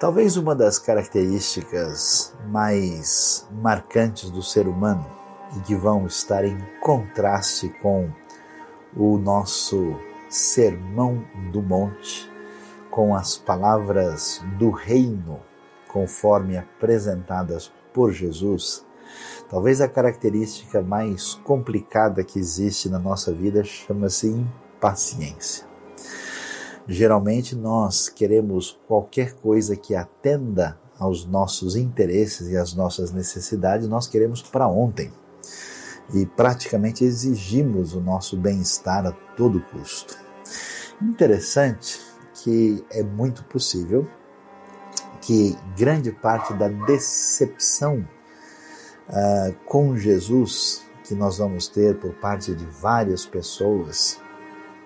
Talvez uma das características mais marcantes do ser humano e que vão estar em contraste com o nosso Sermão do Monte, com as palavras do Reino, conforme apresentadas por Jesus, talvez a característica mais complicada que existe na nossa vida chama-se impaciência. Geralmente nós queremos qualquer coisa que atenda aos nossos interesses e às nossas necessidades, nós queremos para ontem. E praticamente exigimos o nosso bem-estar a todo custo. Interessante que é muito possível que grande parte da decepção uh, com Jesus que nós vamos ter por parte de várias pessoas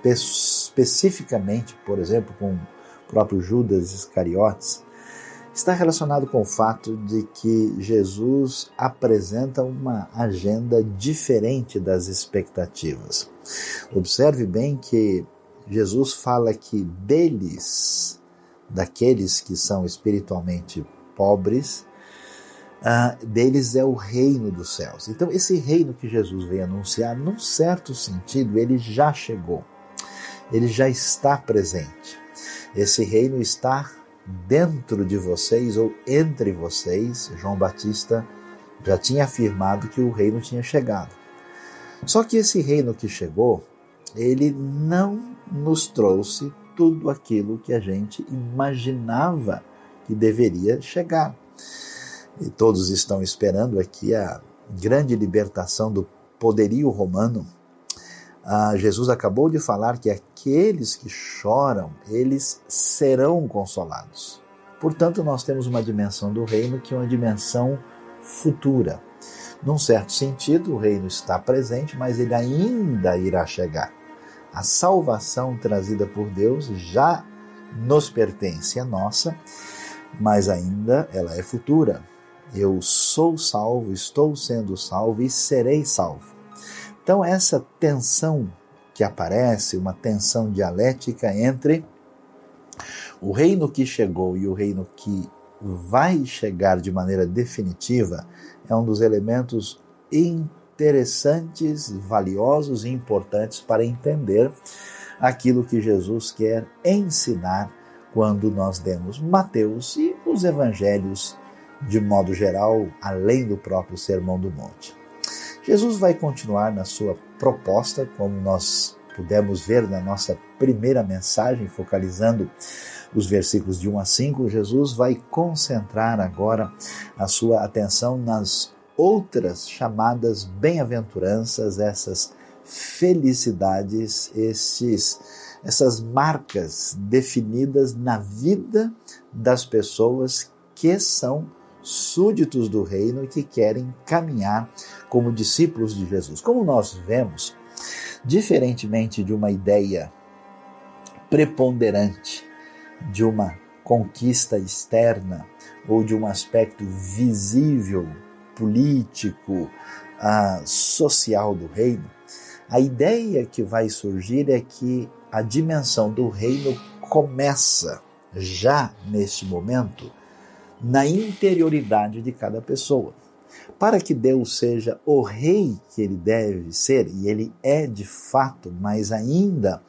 especificamente, por exemplo, com o próprio Judas Iscariotes, está relacionado com o fato de que Jesus apresenta uma agenda diferente das expectativas. Observe bem que Jesus fala que deles, daqueles que são espiritualmente pobres, uh, deles é o reino dos céus. Então, esse reino que Jesus veio anunciar, num certo sentido, ele já chegou ele já está presente. Esse reino está dentro de vocês ou entre vocês. João Batista já tinha afirmado que o reino tinha chegado. Só que esse reino que chegou, ele não nos trouxe tudo aquilo que a gente imaginava que deveria chegar. E todos estão esperando aqui a grande libertação do poderio romano ah, Jesus acabou de falar que aqueles que choram, eles serão consolados. Portanto, nós temos uma dimensão do reino que é uma dimensão futura. Num certo sentido, o reino está presente, mas ele ainda irá chegar. A salvação trazida por Deus já nos pertence, é nossa, mas ainda ela é futura. Eu sou salvo, estou sendo salvo e serei salvo. Então, essa tensão que aparece, uma tensão dialética entre o reino que chegou e o reino que vai chegar de maneira definitiva, é um dos elementos interessantes, valiosos e importantes para entender aquilo que Jesus quer ensinar quando nós demos Mateus e os evangelhos de modo geral, além do próprio Sermão do Monte. Jesus vai continuar na sua proposta, como nós pudemos ver na nossa primeira mensagem, focalizando os versículos de 1 a 5. Jesus vai concentrar agora a sua atenção nas outras chamadas bem-aventuranças, essas felicidades, esses, essas marcas definidas na vida das pessoas que são súditos do reino e que querem caminhar como discípulos de Jesus. Como nós vemos, diferentemente de uma ideia preponderante de uma conquista externa ou de um aspecto visível, político, uh, social do reino, a ideia que vai surgir é que a dimensão do reino começa já neste momento na interioridade de cada pessoa. Para que Deus seja o rei que ele deve ser, e ele é de fato, mas ainda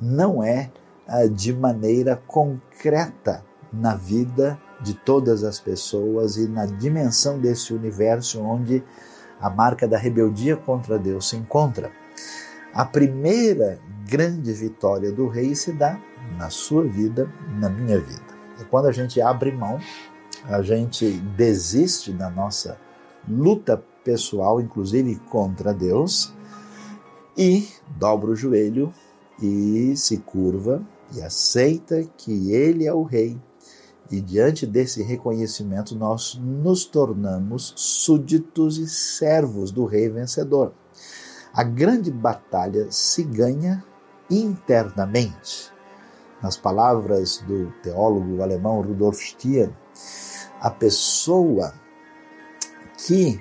não é ah, de maneira concreta na vida de todas as pessoas e na dimensão desse universo onde a marca da rebeldia contra Deus se encontra. A primeira grande vitória do rei se dá na sua vida, na minha vida. É quando a gente abre mão a gente desiste da nossa luta pessoal, inclusive contra Deus, e dobra o joelho e se curva e aceita que Ele é o Rei. E diante desse reconhecimento, nós nos tornamos súditos e servos do Rei vencedor. A grande batalha se ganha internamente. Nas palavras do teólogo alemão Rudolf Stier, a pessoa que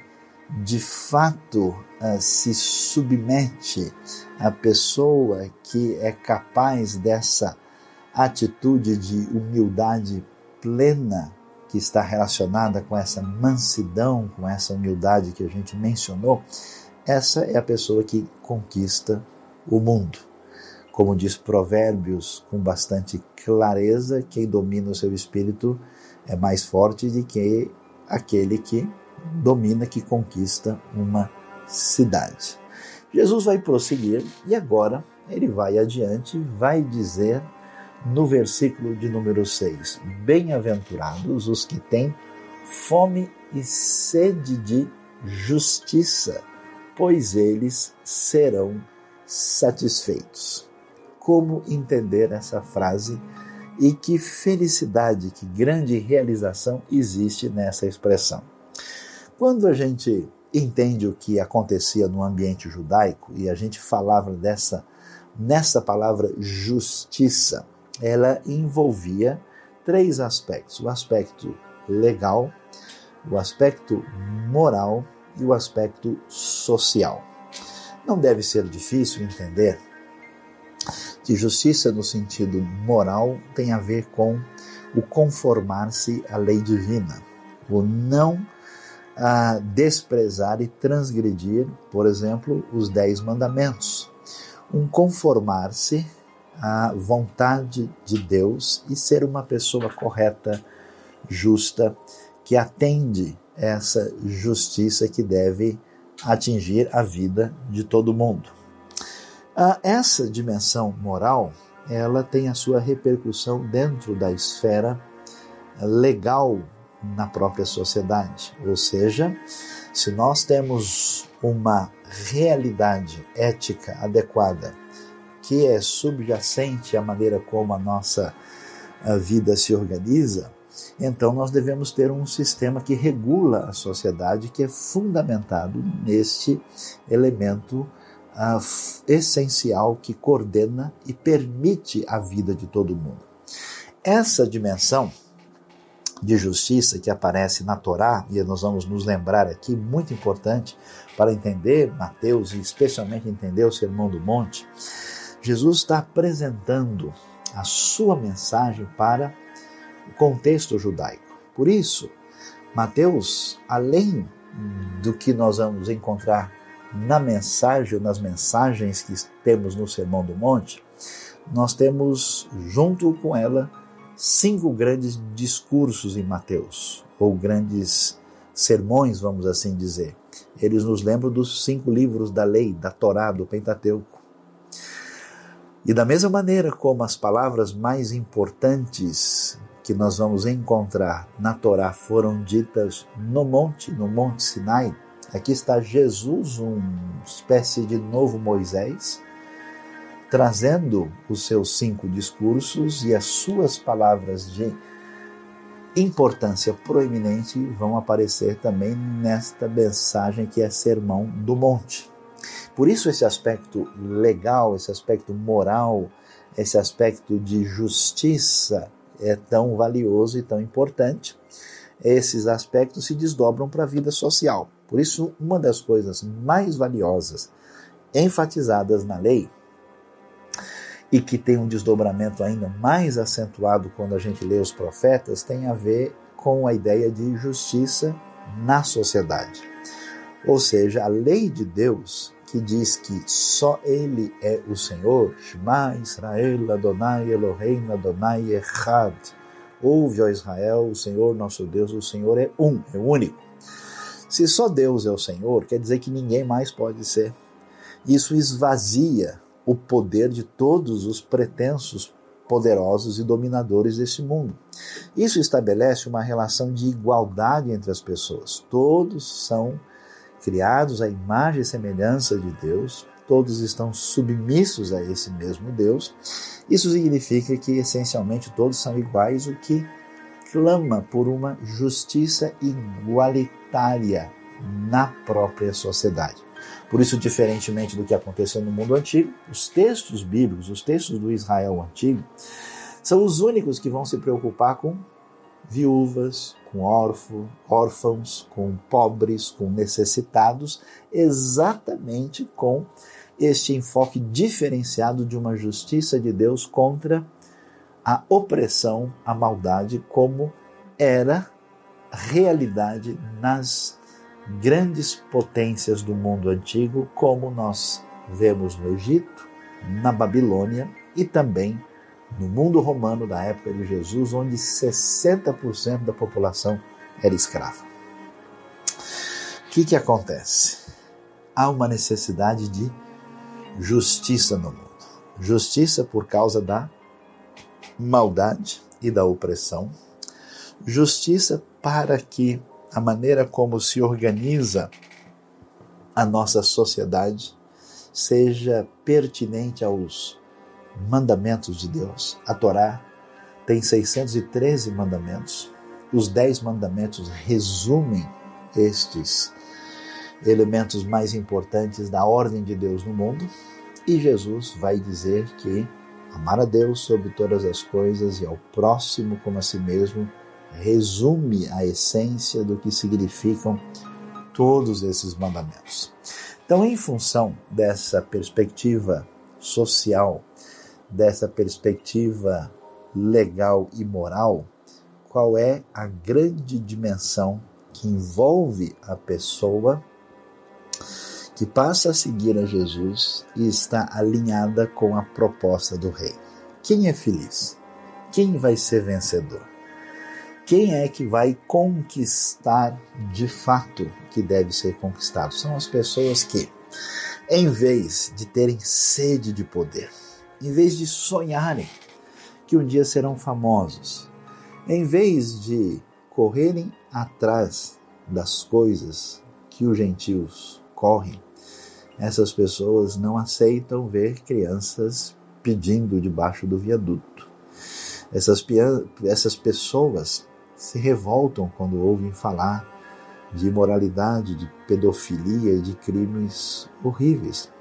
de fato uh, se submete, a pessoa que é capaz dessa atitude de humildade plena que está relacionada com essa mansidão, com essa humildade que a gente mencionou, essa é a pessoa que conquista o mundo. Como diz Provérbios com bastante clareza, quem domina o seu espírito é mais forte do que aquele que domina, que conquista uma cidade. Jesus vai prosseguir e agora ele vai adiante, vai dizer no versículo de número 6: Bem-aventurados os que têm fome e sede de justiça, pois eles serão satisfeitos. Como entender essa frase e que felicidade, que grande realização existe nessa expressão? Quando a gente entende o que acontecia no ambiente judaico e a gente falava dessa nessa palavra justiça, ela envolvia três aspectos: o aspecto legal, o aspecto moral e o aspecto social. Não deve ser difícil entender que justiça no sentido moral tem a ver com o conformar-se à lei divina, o não a desprezar e transgredir, por exemplo, os dez mandamentos, um conformar-se à vontade de Deus e ser uma pessoa correta, justa, que atende essa justiça que deve atingir a vida de todo mundo. Essa dimensão moral, ela tem a sua repercussão dentro da esfera legal na própria sociedade. Ou seja, se nós temos uma realidade ética adequada que é subjacente à maneira como a nossa vida se organiza, então nós devemos ter um sistema que regula a sociedade, que é fundamentado neste elemento uh, essencial que coordena e permite a vida de todo mundo. Essa dimensão de justiça que aparece na Torá, e nós vamos nos lembrar aqui, muito importante para entender Mateus e especialmente entender o Sermão do Monte, Jesus está apresentando a sua mensagem para o contexto judaico. Por isso, Mateus, além do que nós vamos encontrar na mensagem, nas mensagens que temos no Sermão do Monte, nós temos junto com ela cinco grandes discursos em Mateus, ou grandes sermões, vamos assim dizer. Eles nos lembram dos cinco livros da lei, da Torá, do Pentateuco. E da mesma maneira como as palavras mais importantes que nós vamos encontrar na Torá foram ditas no monte, no Monte Sinai, aqui está Jesus, uma espécie de novo Moisés, trazendo os seus cinco discursos e as suas palavras de importância proeminente vão aparecer também nesta mensagem que é Sermão do Monte. Por isso, esse aspecto legal, esse aspecto moral, esse aspecto de justiça é tão valioso e tão importante. Esses aspectos se desdobram para a vida social. Por isso, uma das coisas mais valiosas enfatizadas na lei e que tem um desdobramento ainda mais acentuado quando a gente lê os profetas, tem a ver com a ideia de justiça na sociedade. Ou seja, a lei de Deus que diz que só Ele é o Senhor, Shema Israel Adonai Elohim Adonai Echad. Ouve, ó Israel, o Senhor nosso Deus, o Senhor é um, é único. Se só Deus é o Senhor, quer dizer que ninguém mais pode ser. Isso esvazia o poder de todos os pretensos poderosos e dominadores desse mundo. Isso estabelece uma relação de igualdade entre as pessoas. Todos são criados à imagem e semelhança de Deus, todos estão submissos a esse mesmo Deus. Isso significa que essencialmente todos são iguais, o que clama por uma justiça igualitária na própria sociedade. Por isso, diferentemente do que aconteceu no mundo antigo, os textos bíblicos, os textos do Israel antigo, são os únicos que vão se preocupar com viúvas, com órfão, órfãos, com pobres, com necessitados, exatamente com este enfoque diferenciado de uma justiça de Deus contra a opressão, a maldade, como era realidade nas grandes potências do mundo antigo, como nós vemos no Egito, na Babilônia e também no mundo romano da época de Jesus, onde 60% da população era escrava. O que, que acontece? Há uma necessidade de justiça no mundo. Justiça por causa da maldade e da opressão. Justiça para que a maneira como se organiza a nossa sociedade seja pertinente aos mandamentos de Deus. A Torá tem 613 mandamentos. Os dez mandamentos resumem estes elementos mais importantes da ordem de Deus no mundo. E Jesus vai dizer que amar a Deus sobre todas as coisas e ao próximo como a si mesmo resume a essência do que significam todos esses mandamentos. Então, em função dessa perspectiva social, dessa perspectiva legal e moral, qual é a grande dimensão que envolve a pessoa que passa a seguir a Jesus e está alinhada com a proposta do rei. Quem é feliz? Quem vai ser vencedor? Quem é que vai conquistar de fato que deve ser conquistado? São as pessoas que, em vez de terem sede de poder, em vez de sonharem que um dia serão famosos, em vez de correrem atrás das coisas que os gentios correm, essas pessoas não aceitam ver crianças pedindo debaixo do viaduto. Essas, essas pessoas se revoltam quando ouvem falar de imoralidade, de pedofilia e de crimes horríveis.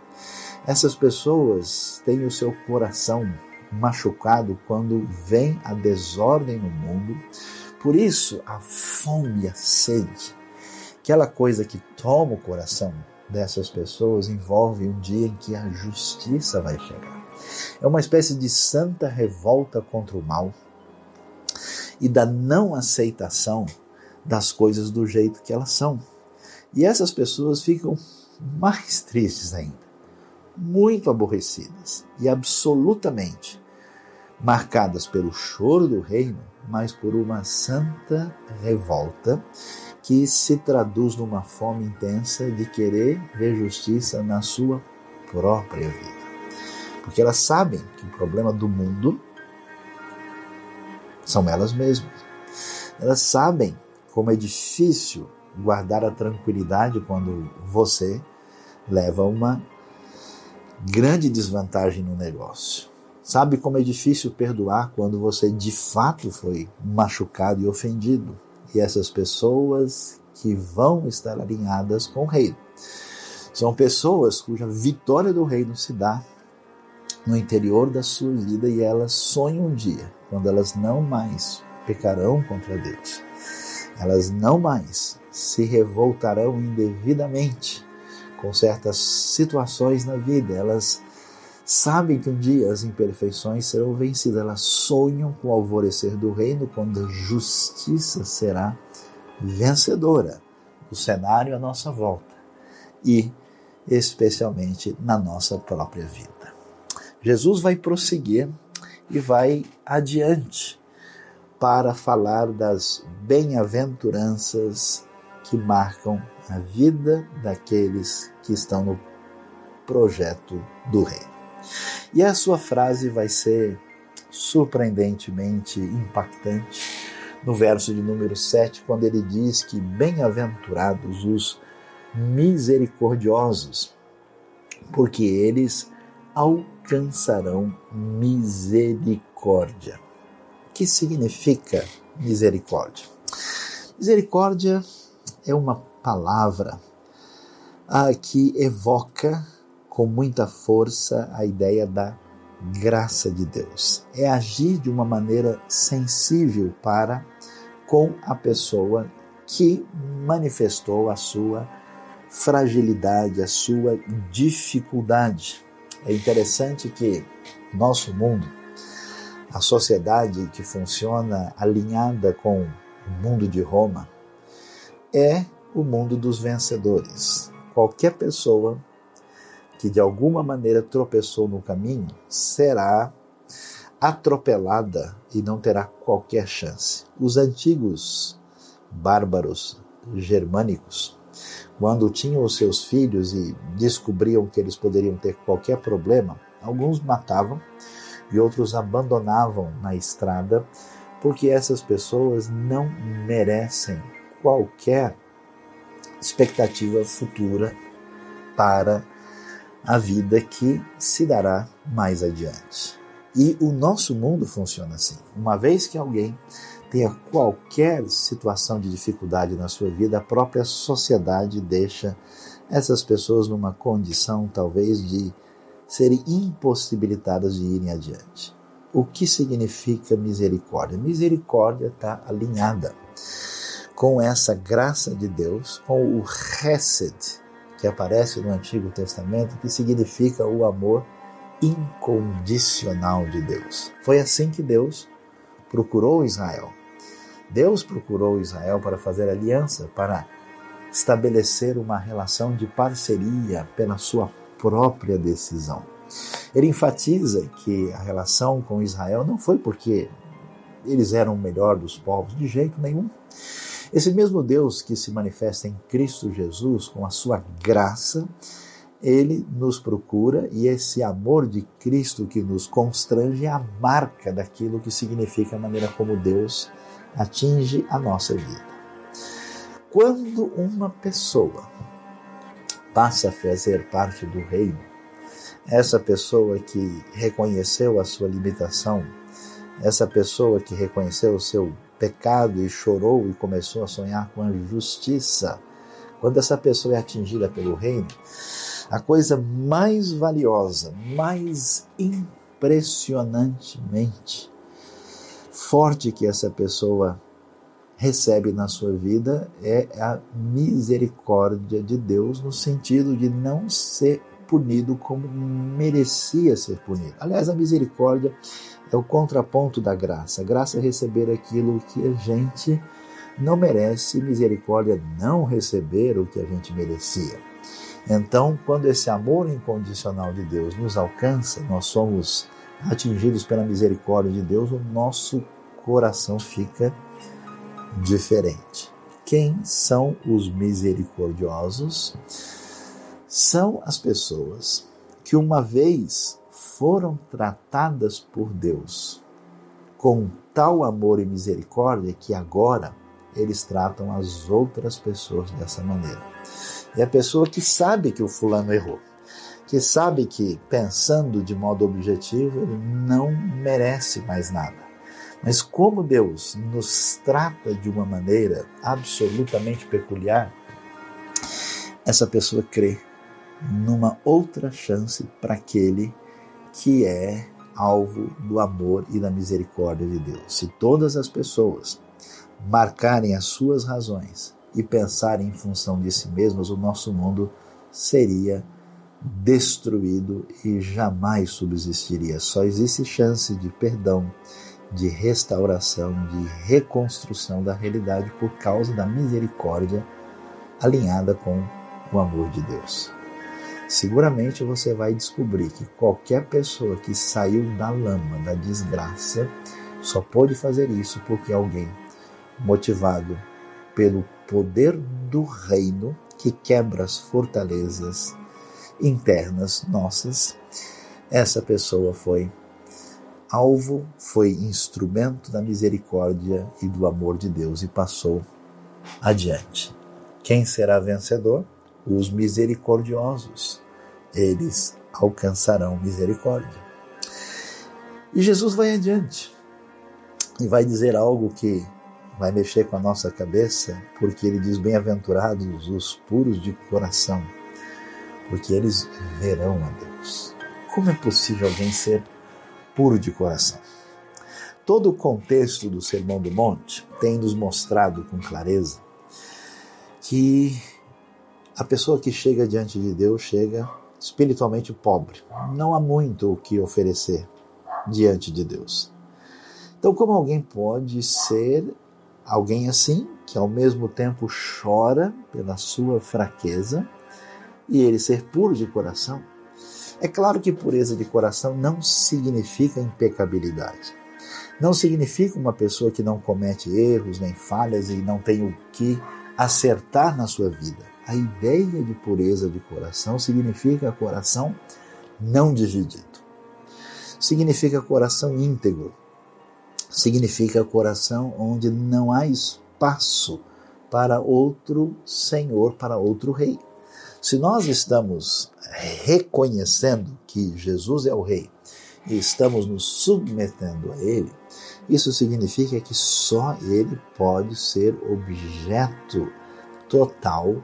Essas pessoas têm o seu coração machucado quando vem a desordem no mundo. Por isso, a fome a sede, aquela coisa que toma o coração dessas pessoas, envolve um dia em que a justiça vai chegar. É uma espécie de santa revolta contra o mal, e da não aceitação das coisas do jeito que elas são. E essas pessoas ficam mais tristes ainda, muito aborrecidas e absolutamente marcadas pelo choro do reino, mas por uma santa revolta que se traduz numa fome intensa de querer ver justiça na sua própria vida. Porque elas sabem que o problema do mundo são elas mesmas. Elas sabem como é difícil guardar a tranquilidade quando você leva uma grande desvantagem no negócio. Sabe como é difícil perdoar quando você de fato foi machucado e ofendido. E essas pessoas que vão estar alinhadas com o reino são pessoas cuja vitória do reino se dá no interior da sua vida e elas sonham um dia quando elas não mais pecarão contra Deus. Elas não mais se revoltarão indevidamente com certas situações na vida. Elas sabem que um dia as imperfeições serão vencidas. Elas sonham com o alvorecer do reino quando a justiça será vencedora. O cenário à nossa volta e especialmente na nossa própria vida. Jesus vai prosseguir e vai adiante para falar das bem-aventuranças que marcam a vida daqueles que estão no projeto do reino. E a sua frase vai ser surpreendentemente impactante no verso de número 7, quando ele diz que bem-aventurados os misericordiosos, porque eles alcançarão misericórdia. O que significa misericórdia? Misericórdia é uma palavra ah, que evoca com muita força a ideia da graça de Deus. É agir de uma maneira sensível para com a pessoa que manifestou a sua fragilidade, a sua dificuldade. É interessante que nosso mundo, a sociedade que funciona alinhada com o mundo de Roma é o mundo dos vencedores. Qualquer pessoa que de alguma maneira tropeçou no caminho será atropelada e não terá qualquer chance. Os antigos bárbaros germânicos, quando tinham os seus filhos e descobriam que eles poderiam ter qualquer problema, alguns matavam e outros abandonavam na estrada, porque essas pessoas não merecem qualquer expectativa futura para a vida que se dará mais adiante. E o nosso mundo funciona assim. Uma vez que alguém tenha qualquer situação de dificuldade na sua vida, a própria sociedade deixa essas pessoas numa condição talvez de serem impossibilitadas de irem adiante. O que significa misericórdia? Misericórdia está alinhada com essa graça de Deus, com o Hesed, que aparece no Antigo Testamento, que significa o amor incondicional de Deus. Foi assim que Deus procurou Israel. Deus procurou Israel para fazer aliança, para estabelecer uma relação de parceria pela sua própria decisão. Ele enfatiza que a relação com Israel não foi porque eles eram o melhor dos povos, de jeito nenhum. Esse mesmo Deus que se manifesta em Cristo Jesus com a sua graça, ele nos procura e esse amor de Cristo que nos constrange é a marca daquilo que significa a maneira como Deus atinge a nossa vida. Quando uma pessoa passa a fazer parte do reino, essa pessoa que reconheceu a sua limitação, essa pessoa que reconheceu o seu pecado e chorou e começou a sonhar com a justiça, quando essa pessoa é atingida pelo reino, a coisa mais valiosa, mais impressionantemente forte que essa pessoa recebe na sua vida é a misericórdia de Deus, no sentido de não ser punido como merecia ser punido. Aliás, a misericórdia é o contraponto da graça. A graça é receber aquilo que a gente não merece, misericórdia é não receber o que a gente merecia. Então, quando esse amor incondicional de Deus nos alcança, nós somos atingidos pela misericórdia de Deus, o nosso coração fica diferente. Quem são os misericordiosos? São as pessoas que uma vez foram tratadas por Deus com tal amor e misericórdia que agora eles tratam as outras pessoas dessa maneira. É a pessoa que sabe que o fulano errou, que sabe que, pensando de modo objetivo, ele não merece mais nada. Mas como Deus nos trata de uma maneira absolutamente peculiar, essa pessoa crê numa outra chance para aquele que é alvo do amor e da misericórdia de Deus. Se todas as pessoas marcarem as suas razões e pensarem em função de si mesmas, o nosso mundo seria destruído e jamais subsistiria. Só existe chance de perdão, de restauração, de reconstrução da realidade por causa da misericórdia alinhada com o amor de Deus. Seguramente você vai descobrir que qualquer pessoa que saiu da lama, da desgraça, só pôde fazer isso porque alguém motivado pelo poder do reino que quebra as fortalezas internas nossas, essa pessoa foi alvo, foi instrumento da misericórdia e do amor de Deus e passou adiante. Quem será vencedor? Os misericordiosos. Eles alcançarão misericórdia. E Jesus vai adiante e vai dizer algo que vai mexer com a nossa cabeça, porque ele diz: Bem-aventurados os puros de coração, porque eles verão a Deus. Como é possível alguém ser puro de coração? Todo o contexto do Sermão do Monte tem nos mostrado com clareza que a pessoa que chega diante de Deus chega espiritualmente pobre. Não há muito o que oferecer diante de Deus. Então, como alguém pode ser alguém assim, que ao mesmo tempo chora pela sua fraqueza e ele ser puro de coração? É claro que pureza de coração não significa impecabilidade. Não significa uma pessoa que não comete erros nem falhas e não tem o que acertar na sua vida. A ideia de pureza de coração significa coração não dividido. Significa coração íntegro. Significa coração onde não há espaço para outro senhor, para outro rei. Se nós estamos reconhecendo que Jesus é o Rei e estamos nos submetendo a Ele, isso significa que só Ele pode ser objeto total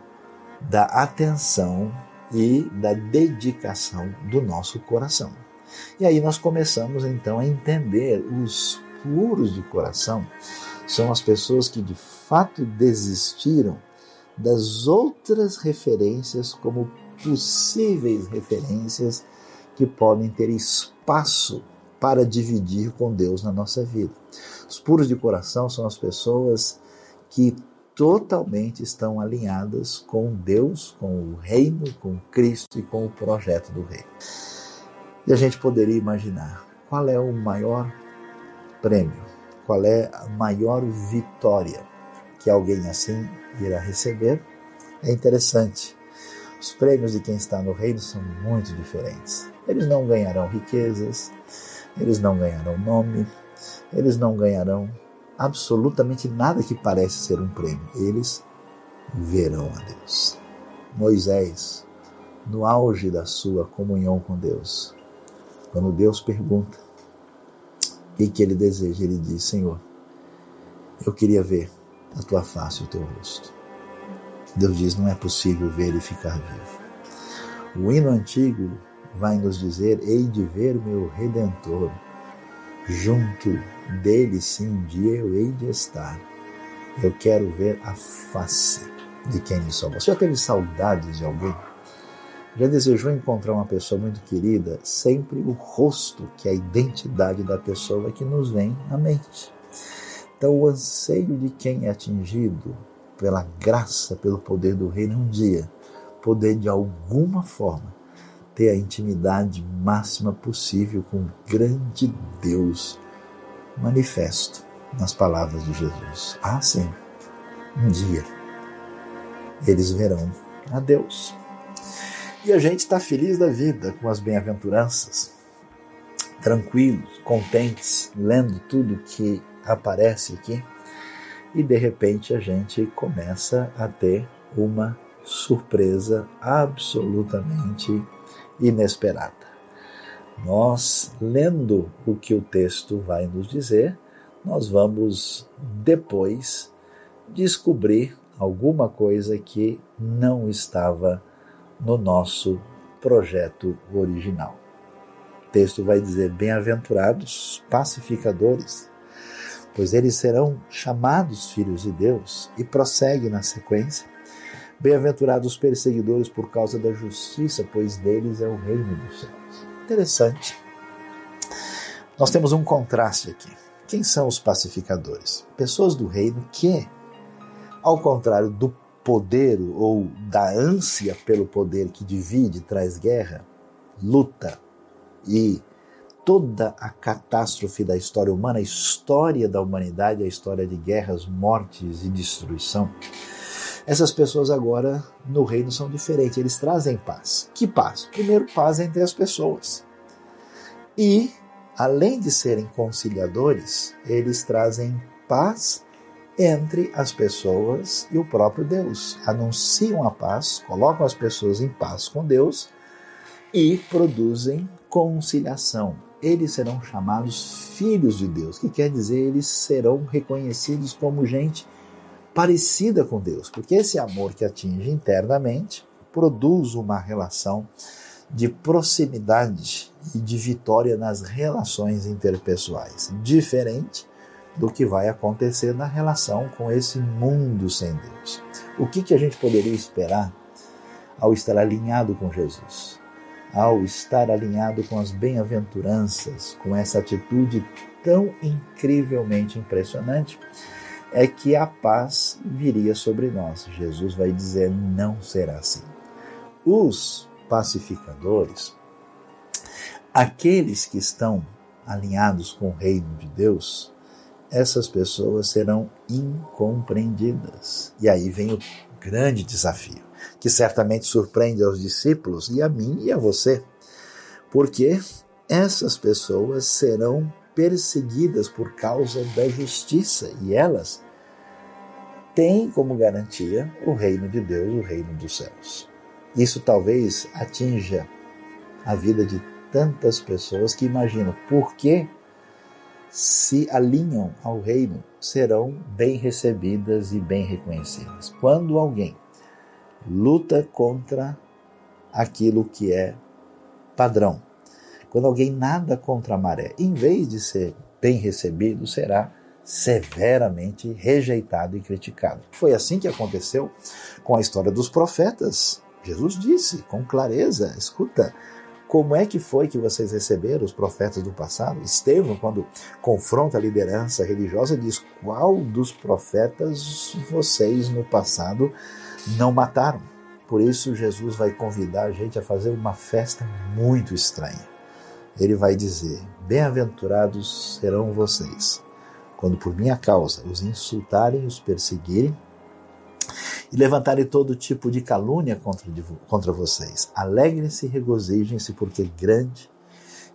da atenção e da dedicação do nosso coração. E aí nós começamos então a entender os puros de coração são as pessoas que de fato desistiram das outras referências como possíveis referências que podem ter espaço para dividir com Deus na nossa vida. Os puros de coração são as pessoas que totalmente estão alinhadas com Deus, com o reino, com Cristo e com o projeto do reino. E a gente poderia imaginar qual é o maior prêmio, qual é a maior vitória que alguém assim irá receber. É interessante. Os prêmios de quem está no reino são muito diferentes. Eles não ganharão riquezas, eles não ganharão nome, eles não ganharão absolutamente nada que parece ser um prêmio. Eles verão a Deus. Moisés, no auge da sua comunhão com Deus, quando Deus pergunta o que ele deseja, ele diz: Senhor, eu queria ver a tua face, o teu rosto. Deus diz: não é possível ver e ficar vivo. O hino antigo vai nos dizer: hei de ver meu redentor. Junto dele, sim, um dia eu hei de estar. Eu quero ver a face de quem me salvou. Você já teve saudades de alguém? Já desejou encontrar uma pessoa muito querida? Sempre o rosto, que é a identidade da pessoa que nos vem à mente. Então, o anseio de quem é atingido pela graça, pelo poder do reino, um dia poder de alguma forma ter a intimidade máxima possível com o grande Deus manifesto nas palavras de Jesus. Ah, sim, um dia eles verão a Deus. E a gente está feliz da vida com as bem-aventuranças, tranquilos, contentes, lendo tudo que aparece aqui e de repente a gente começa a ter uma surpresa absolutamente inesperada. Nós, lendo o que o texto vai nos dizer, nós vamos depois descobrir alguma coisa que não estava no nosso projeto original. O texto vai dizer: Bem-aventurados pacificadores, pois eles serão chamados filhos de Deus, e prossegue na sequência. Bem-aventurados os perseguidores por causa da justiça, pois deles é o reino dos céus. Interessante. Nós temos um contraste aqui. Quem são os pacificadores? Pessoas do reino que, ao contrário do poder ou da ânsia pelo poder que divide, traz guerra, luta e toda a catástrofe da história humana, a história da humanidade, a história de guerras, mortes e destruição. Essas pessoas agora no reino são diferentes, eles trazem paz. Que paz? Primeiro, paz entre as pessoas. E, além de serem conciliadores, eles trazem paz entre as pessoas e o próprio Deus. Anunciam a paz, colocam as pessoas em paz com Deus e produzem conciliação, eles serão chamados filhos de Deus, que quer dizer eles serão reconhecidos como gente parecida com Deus, porque esse amor que atinge internamente produz uma relação de proximidade e de vitória nas relações interpessoais, diferente do que vai acontecer na relação com esse mundo sem Deus. O que, que a gente poderia esperar ao estar alinhado com Jesus? Ao estar alinhado com as bem-aventuranças, com essa atitude tão incrivelmente impressionante é que a paz viria sobre nós. Jesus vai dizer: não será assim. Os pacificadores, aqueles que estão alinhados com o reino de Deus, essas pessoas serão incompreendidas. E aí vem o grande desafio, que certamente surpreende aos discípulos e a mim e a você. Porque essas pessoas serão perseguidas por causa da justiça e elas têm como garantia o reino de Deus, o reino dos céus. Isso talvez atinja a vida de tantas pessoas que imaginam por que se alinham ao reino serão bem recebidas e bem reconhecidas. Quando alguém luta contra aquilo que é padrão, quando alguém nada contra a maré, em vez de ser bem recebido, será severamente rejeitado e criticado. Foi assim que aconteceu com a história dos profetas. Jesus disse com clareza: escuta, como é que foi que vocês receberam os profetas do passado? Estevão, quando confronta a liderança religiosa, diz: qual dos profetas vocês no passado não mataram? Por isso, Jesus vai convidar a gente a fazer uma festa muito estranha ele vai dizer: Bem-aventurados serão vocês, quando por minha causa os insultarem, os perseguirem e levantarem todo tipo de calúnia contra, contra vocês. Alegrem-se e regozijem-se, porque grande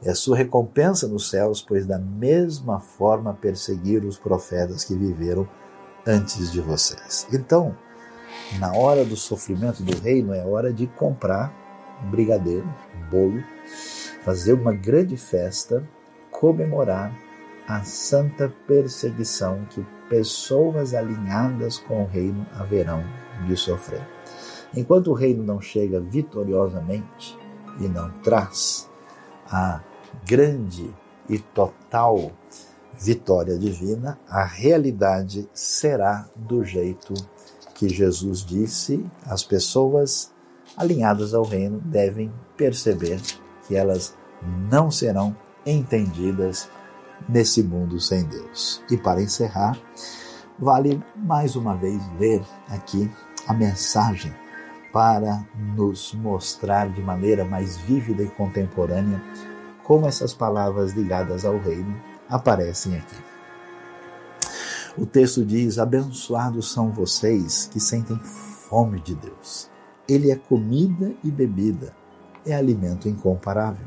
é a sua recompensa nos céus, pois da mesma forma perseguiram os profetas que viveram antes de vocês. Então, na hora do sofrimento do reino, é hora de comprar um brigadeiro, um bolo, fazer uma grande festa, comemorar a santa perseguição que pessoas alinhadas com o reino haverão de sofrer. Enquanto o reino não chega vitoriosamente e não traz a grande e total vitória divina, a realidade será do jeito que Jesus disse. As pessoas alinhadas ao reino devem perceber que elas não serão entendidas nesse mundo sem Deus. E para encerrar, vale mais uma vez ler aqui a mensagem para nos mostrar de maneira mais vívida e contemporânea como essas palavras ligadas ao reino aparecem aqui. O texto diz: Abençoados são vocês que sentem fome de Deus. Ele é comida e bebida é alimento incomparável.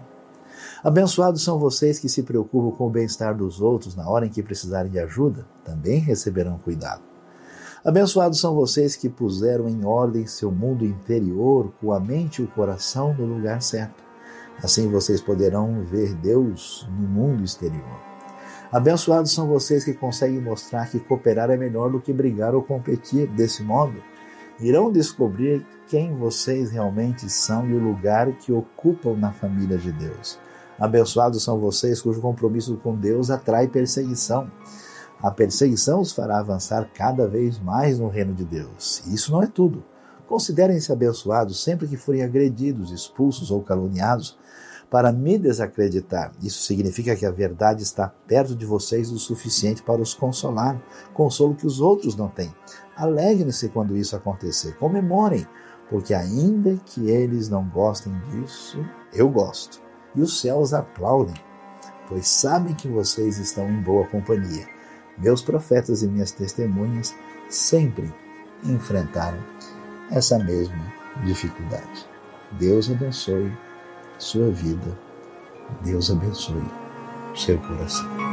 Abençoados são vocês que se preocupam com o bem-estar dos outros na hora em que precisarem de ajuda, também receberão cuidado. Abençoados são vocês que puseram em ordem seu mundo interior, com a mente e o coração no lugar certo. Assim vocês poderão ver Deus no mundo exterior. Abençoados são vocês que conseguem mostrar que cooperar é melhor do que brigar ou competir. Desse modo, irão descobrir quem vocês realmente são e o lugar que ocupam na família de Deus. Abençoados são vocês cujo compromisso com Deus atrai perseguição. A perseguição os fará avançar cada vez mais no reino de Deus. E isso não é tudo. Considerem-se abençoados sempre que forem agredidos, expulsos ou caluniados para me desacreditar. Isso significa que a verdade está perto de vocês o suficiente para os consolar, consolo que os outros não têm. Alegrem-se quando isso acontecer, comemorem, porque ainda que eles não gostem disso, eu gosto. E os céus aplaudem, pois sabem que vocês estão em boa companhia. Meus profetas e minhas testemunhas sempre enfrentaram essa mesma dificuldade. Deus abençoe sua vida. Deus abençoe seu coração.